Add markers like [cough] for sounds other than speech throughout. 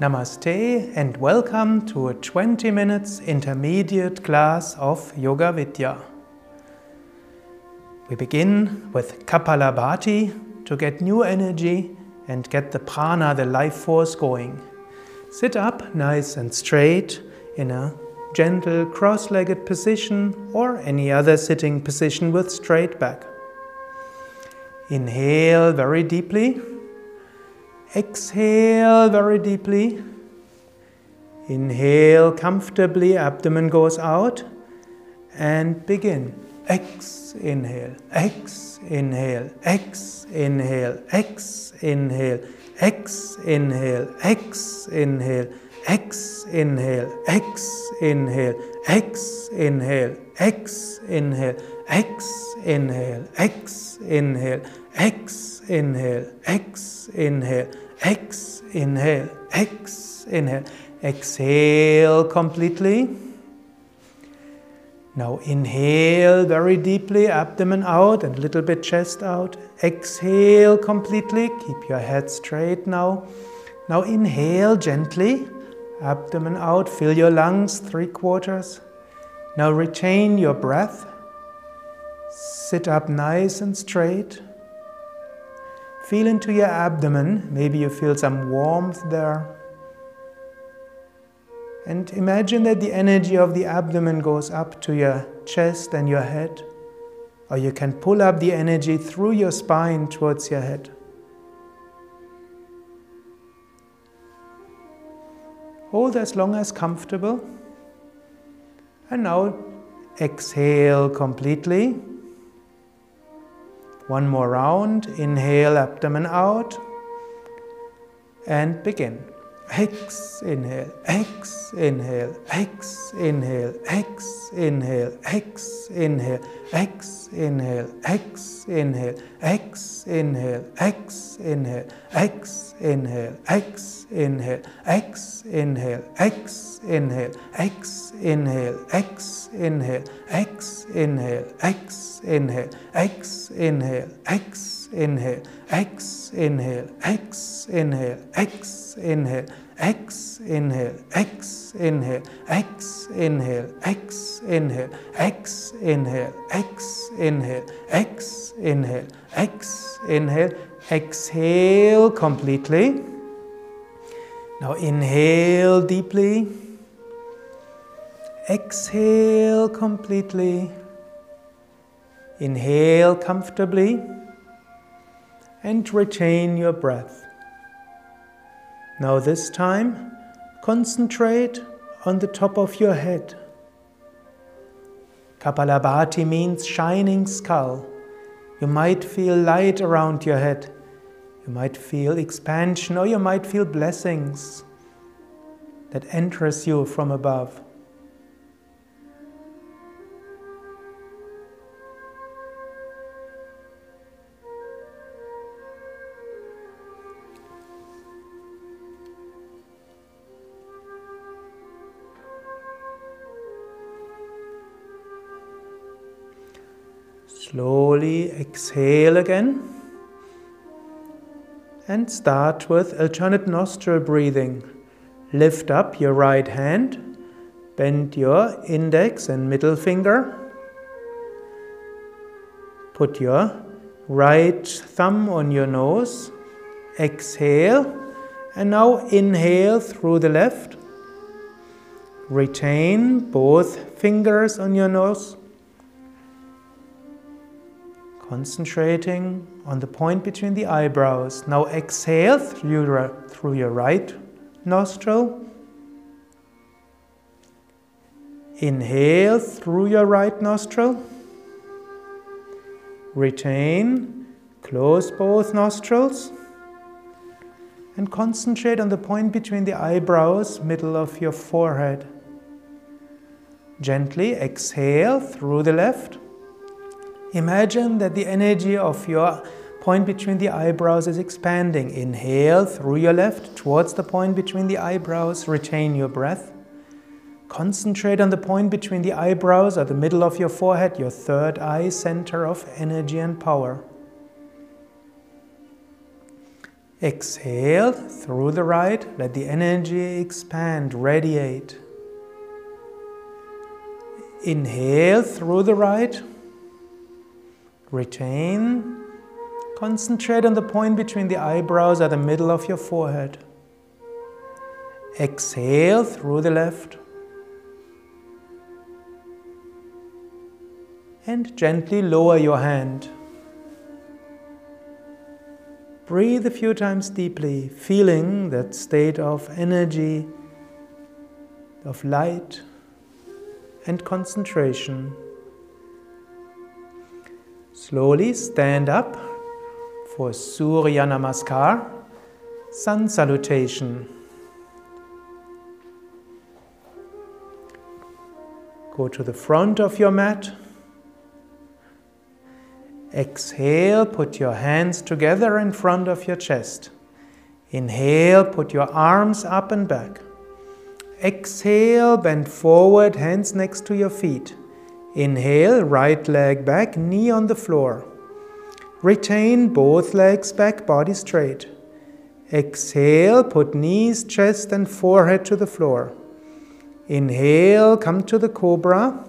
Namaste and welcome to a 20 minutes intermediate class of Yoga Vidya. We begin with Kapalabhati to get new energy and get the prana, the life force going. Sit up nice and straight in a gentle cross legged position or any other sitting position with straight back. Inhale very deeply. Exhale very deeply. Inhale comfortably, abdomen goes out. And begin. X, inhale, X, inhale, X, inhale, X, inhale, X, inhale, X, inhale, X, inhale, X, inhale, X, inhale, X, inhale, X, inhale, X, inhale, X, inhale, X, inhale, X, inhale, inhale. Exhale completely. Now inhale very deeply, abdomen out and a little bit chest out. Exhale completely, keep your head straight now. Now inhale gently, abdomen out, fill your lungs three quarters. Now retain your breath. Sit up nice and straight. Feel into your abdomen. Maybe you feel some warmth there. And imagine that the energy of the abdomen goes up to your chest and your head. Or you can pull up the energy through your spine towards your head. Hold as long as comfortable. And now exhale completely. One more round. Inhale, abdomen out. And begin. X, inhale, X, inhale, X, inhale, X, inhale, X, inhale, X, inhale, X, inhale, X, inhale, X, inhale, X, inhale, X, inhale, X, inhale, X, inhale, X, inhale, X, inhale, X, inhale, X, inhale, X, exhale completely. Now inhale deeply. Exhale completely. Inhale comfortably and retain your breath. Now, this time, concentrate on the top of your head. Kapalabhati means shining skull. You might feel light around your head. You might feel expansion or you might feel blessings that enters you from above. Slowly exhale again. And start with alternate nostril breathing. Lift up your right hand, bend your index and middle finger. Put your right thumb on your nose. Exhale. And now inhale through the left. Retain both fingers on your nose. Concentrating on the point between the eyebrows. Now exhale through your, through your right nostril. Inhale through your right nostril. Retain. Close both nostrils. And concentrate on the point between the eyebrows, middle of your forehead. Gently exhale through the left. Imagine that the energy of your point between the eyebrows is expanding. Inhale through your left towards the point between the eyebrows. Retain your breath. Concentrate on the point between the eyebrows or the middle of your forehead, your third eye center of energy and power. Exhale through the right, let the energy expand, radiate. Inhale through the right, retain. Concentrate on the point between the eyebrows at the middle of your forehead. Exhale through the left. And gently lower your hand. Breathe a few times deeply, feeling that state of energy, of light and concentration. Slowly stand up for Surya Namaskar, Sun Salutation. Go to the front of your mat. Exhale, put your hands together in front of your chest. Inhale, put your arms up and back. Exhale, bend forward, hands next to your feet. Inhale, right leg back, knee on the floor. Retain both legs back, body straight. Exhale, put knees, chest, and forehead to the floor. Inhale, come to the cobra.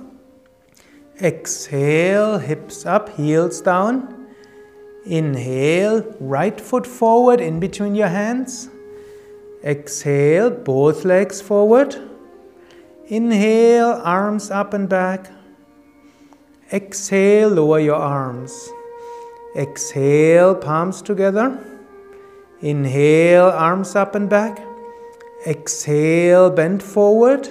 Exhale, hips up, heels down. Inhale, right foot forward in between your hands. Exhale, both legs forward. Inhale, arms up and back. Exhale, lower your arms. Exhale, palms together. Inhale, arms up and back. Exhale, bend forward.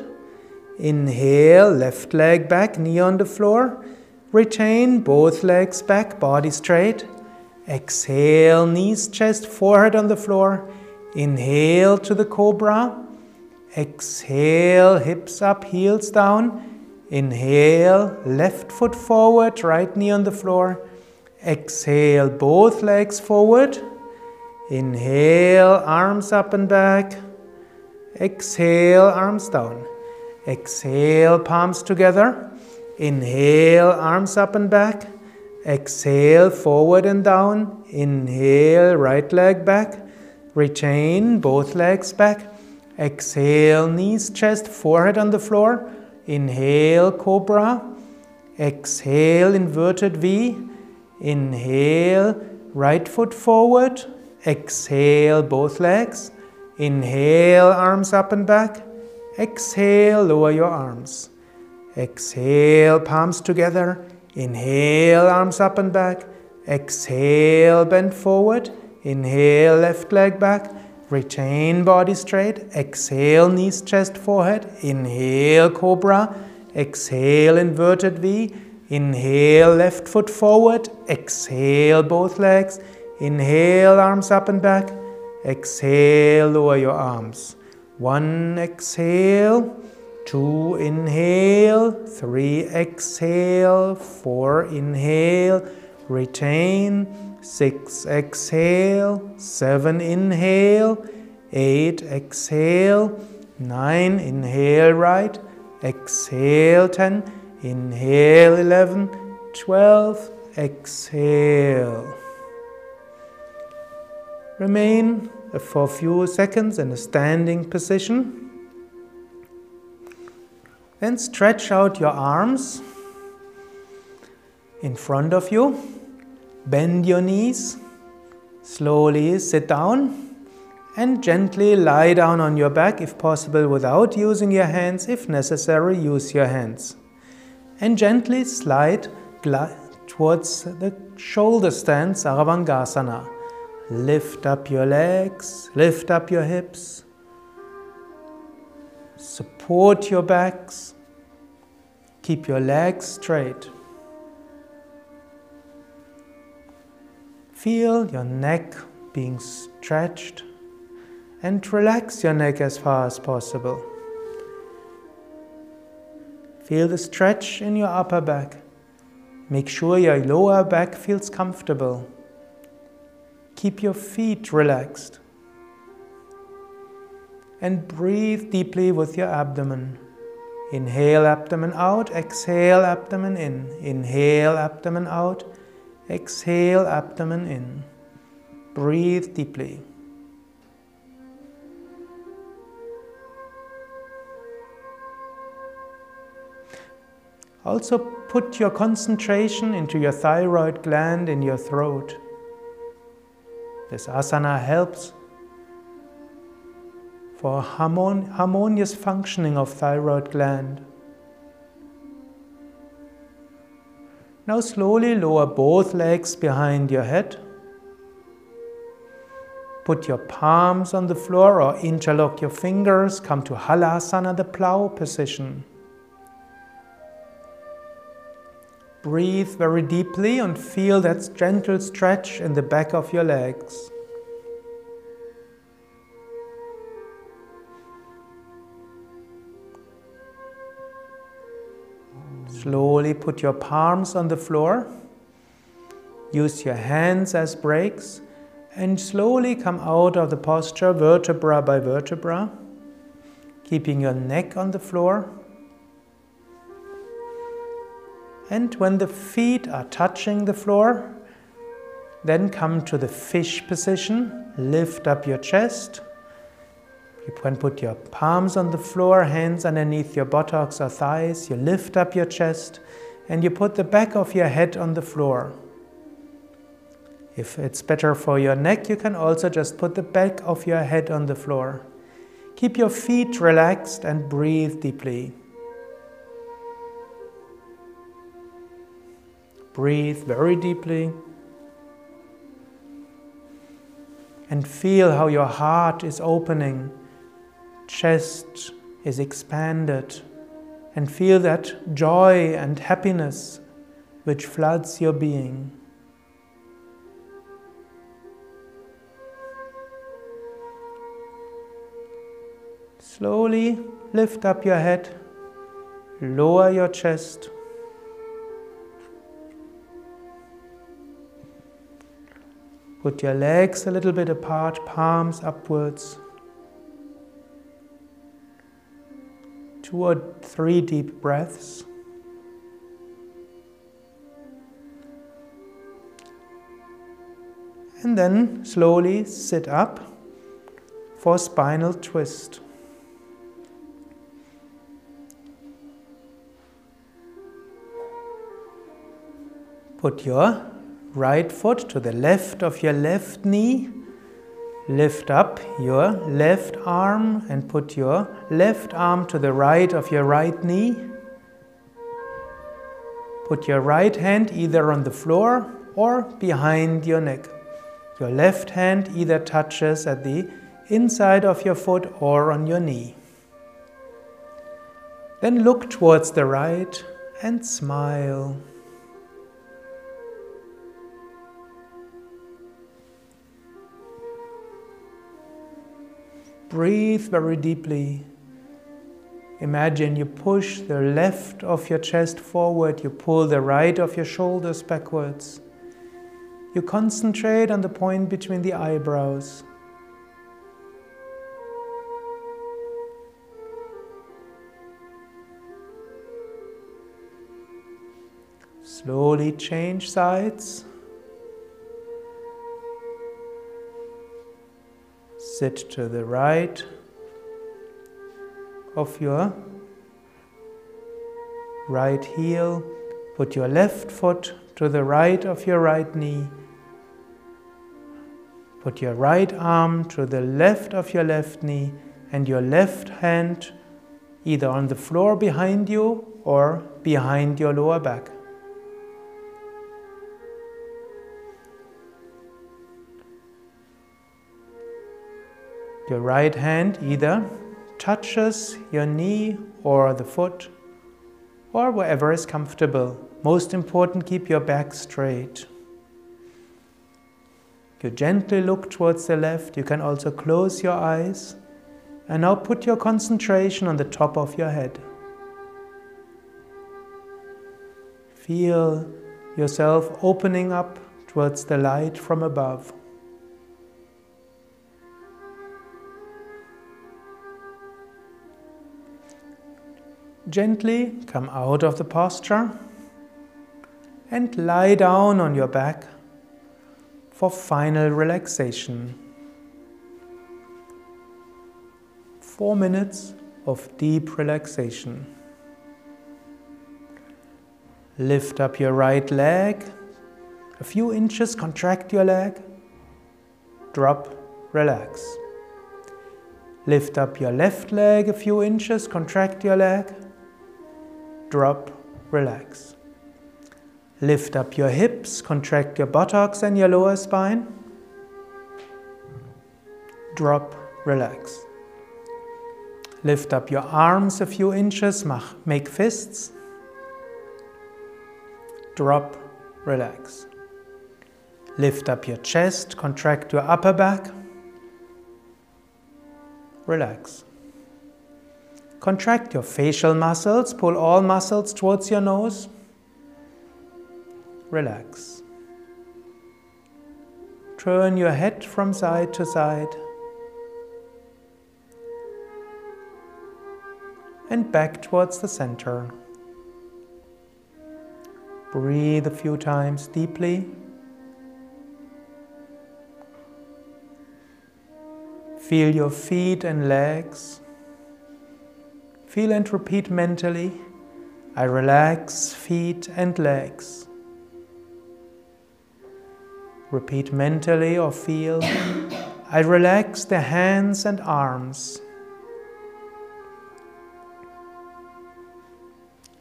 Inhale, left leg back, knee on the floor. Retain both legs back, body straight. Exhale, knees, chest, forehead on the floor. Inhale to the cobra. Exhale, hips up, heels down. Inhale, left foot forward, right knee on the floor. Exhale, both legs forward. Inhale, arms up and back. Exhale, arms down. Exhale, palms together. Inhale, arms up and back. Exhale, forward and down. Inhale, right leg back. Retain both legs back. Exhale, knees, chest, forehead on the floor. Inhale, cobra. Exhale, inverted V. Inhale, right foot forward. Exhale, both legs. Inhale, arms up and back. Exhale, lower your arms. Exhale, palms together. Inhale, arms up and back. Exhale, bend forward. Inhale, left leg back. Retain body straight. Exhale, knees, chest, forehead. Inhale, cobra. Exhale, inverted V. Inhale, left foot forward. Exhale, both legs. Inhale, arms up and back. Exhale, lower your arms. One exhale, two inhale, three exhale, four inhale, retain, six exhale, seven inhale, eight exhale, nine inhale right, exhale ten, inhale eleven. Twelve, exhale. Remain for a few seconds in a standing position. Then stretch out your arms in front of you. Bend your knees. Slowly sit down and gently lie down on your back if possible without using your hands. If necessary, use your hands. And gently slide towards the shoulder stand, Sarvangasana. Lift up your legs, lift up your hips, support your backs, keep your legs straight. Feel your neck being stretched and relax your neck as far as possible. Feel the stretch in your upper back. Make sure your lower back feels comfortable. Keep your feet relaxed. And breathe deeply with your abdomen. Inhale abdomen out, exhale abdomen in. Inhale abdomen out, Exhale, abdomen in. Breathe deeply. Also, put your concentration into your thyroid gland in your throat. This asana helps for harmonious functioning of thyroid gland. Now slowly lower both legs behind your head. Put your palms on the floor or interlock your fingers. Come to Halasana, the plow position. Breathe very deeply and feel that gentle stretch in the back of your legs. Slowly put your palms on the floor. Use your hands as brakes and slowly come out of the posture vertebra by vertebra, keeping your neck on the floor. And when the feet are touching the floor, then come to the fish position, lift up your chest. You can put your palms on the floor, hands underneath your buttocks or thighs. You lift up your chest and you put the back of your head on the floor. If it's better for your neck, you can also just put the back of your head on the floor. Keep your feet relaxed and breathe deeply. Breathe very deeply. And feel how your heart is opening, chest is expanded, and feel that joy and happiness which floods your being. Slowly lift up your head, lower your chest. Put your legs a little bit apart, palms upwards. Two or three deep breaths. And then slowly sit up for spinal twist. Put your right foot to the left of your left knee. Lift up your left arm and put your left arm to the right of your right knee. Put your right hand either on the floor or behind your neck. Your left hand either touches at the inside of your foot or on your knee. Then look towards the right and smile. Breathe very deeply. Imagine you push the left of your chest forward, you pull the right of your shoulders backwards. You concentrate on the point between the eyebrows. Slowly change sides. Sit to the right of your right heel. Put your left foot to the right of your right knee. Put your right arm to the left of your left knee and your left hand either on the floor behind you or behind your lower back. Your right hand either touches your knee or the foot or wherever is comfortable. Most important, keep your back straight. You gently look towards the left. You can also close your eyes. And now put your concentration on the top of your head. Feel yourself opening up towards the light from above. Gently come out of the posture and lie down on your back for final relaxation. Four minutes of deep relaxation. Lift up your right leg. A few inches, contract your leg. Drop, relax. Lift up your left leg a few inches, contract your leg. Drop, relax. Lift up your hips, contract your buttocks and your lower spine. Drop, relax. Lift up your arms a few inches, make fists. Drop, relax. Lift up your chest, contract your upper back. Relax. Contract your facial muscles, pull all muscles towards your nose. Relax. Turn your head from side to side. And back towards the center. Breathe a few times deeply. Feel your feet and legs. Feel and repeat mentally I relax feet and legs. Repeat mentally or feel [coughs] I relax the hands and arms.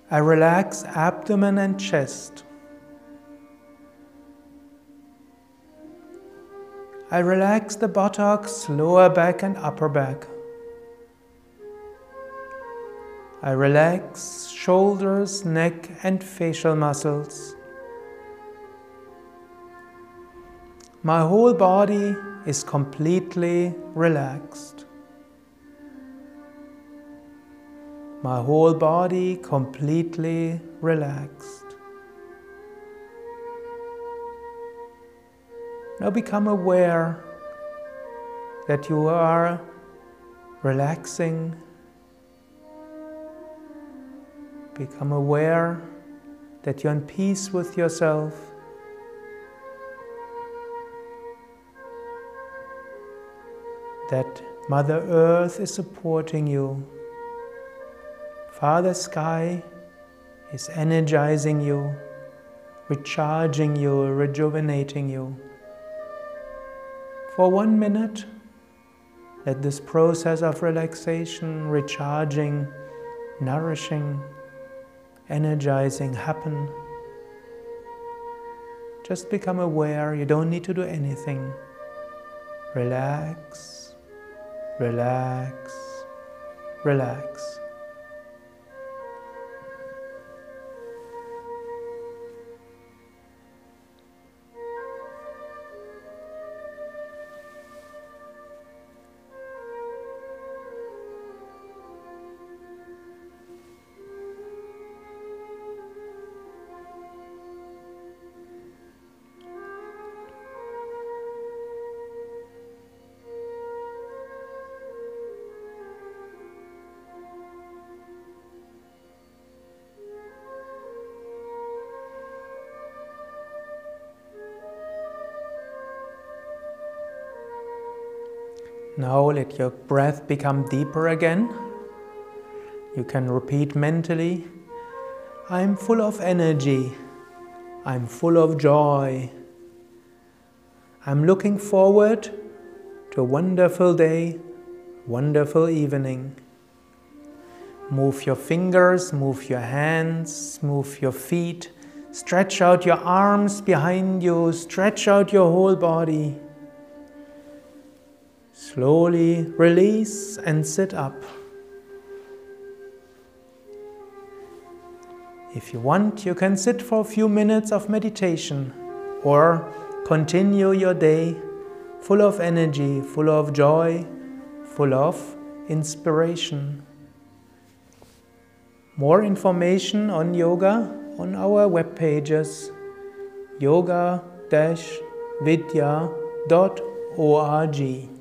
I relax abdomen and chest. I relax the buttocks, lower back, and upper back. I relax shoulders, neck, and facial muscles. My whole body is completely relaxed. my whole body completely relaxed. Now become aware that you are relaxing. Become aware that you're in peace with yourself. That Mother Earth is supporting you. Father Sky is energizing you, recharging you, rejuvenating you. For one minute, let this process of relaxation, recharging, nourishing, energizing happen. Just become aware, you don't need to do anything. Relax, relax, relax. Now let your breath become deeper again. You can repeat mentally I'm full of energy. I'm full of joy. I'm looking forward to a wonderful day, wonderful evening. Move your fingers, move your hands, move your feet. Stretch out your arms behind you, stretch out your whole body. Slowly release and sit up. If you want, you can sit for a few minutes of meditation or continue your day full of energy, full of joy, full of inspiration. More information on yoga on our web pages yoga-vidya.org.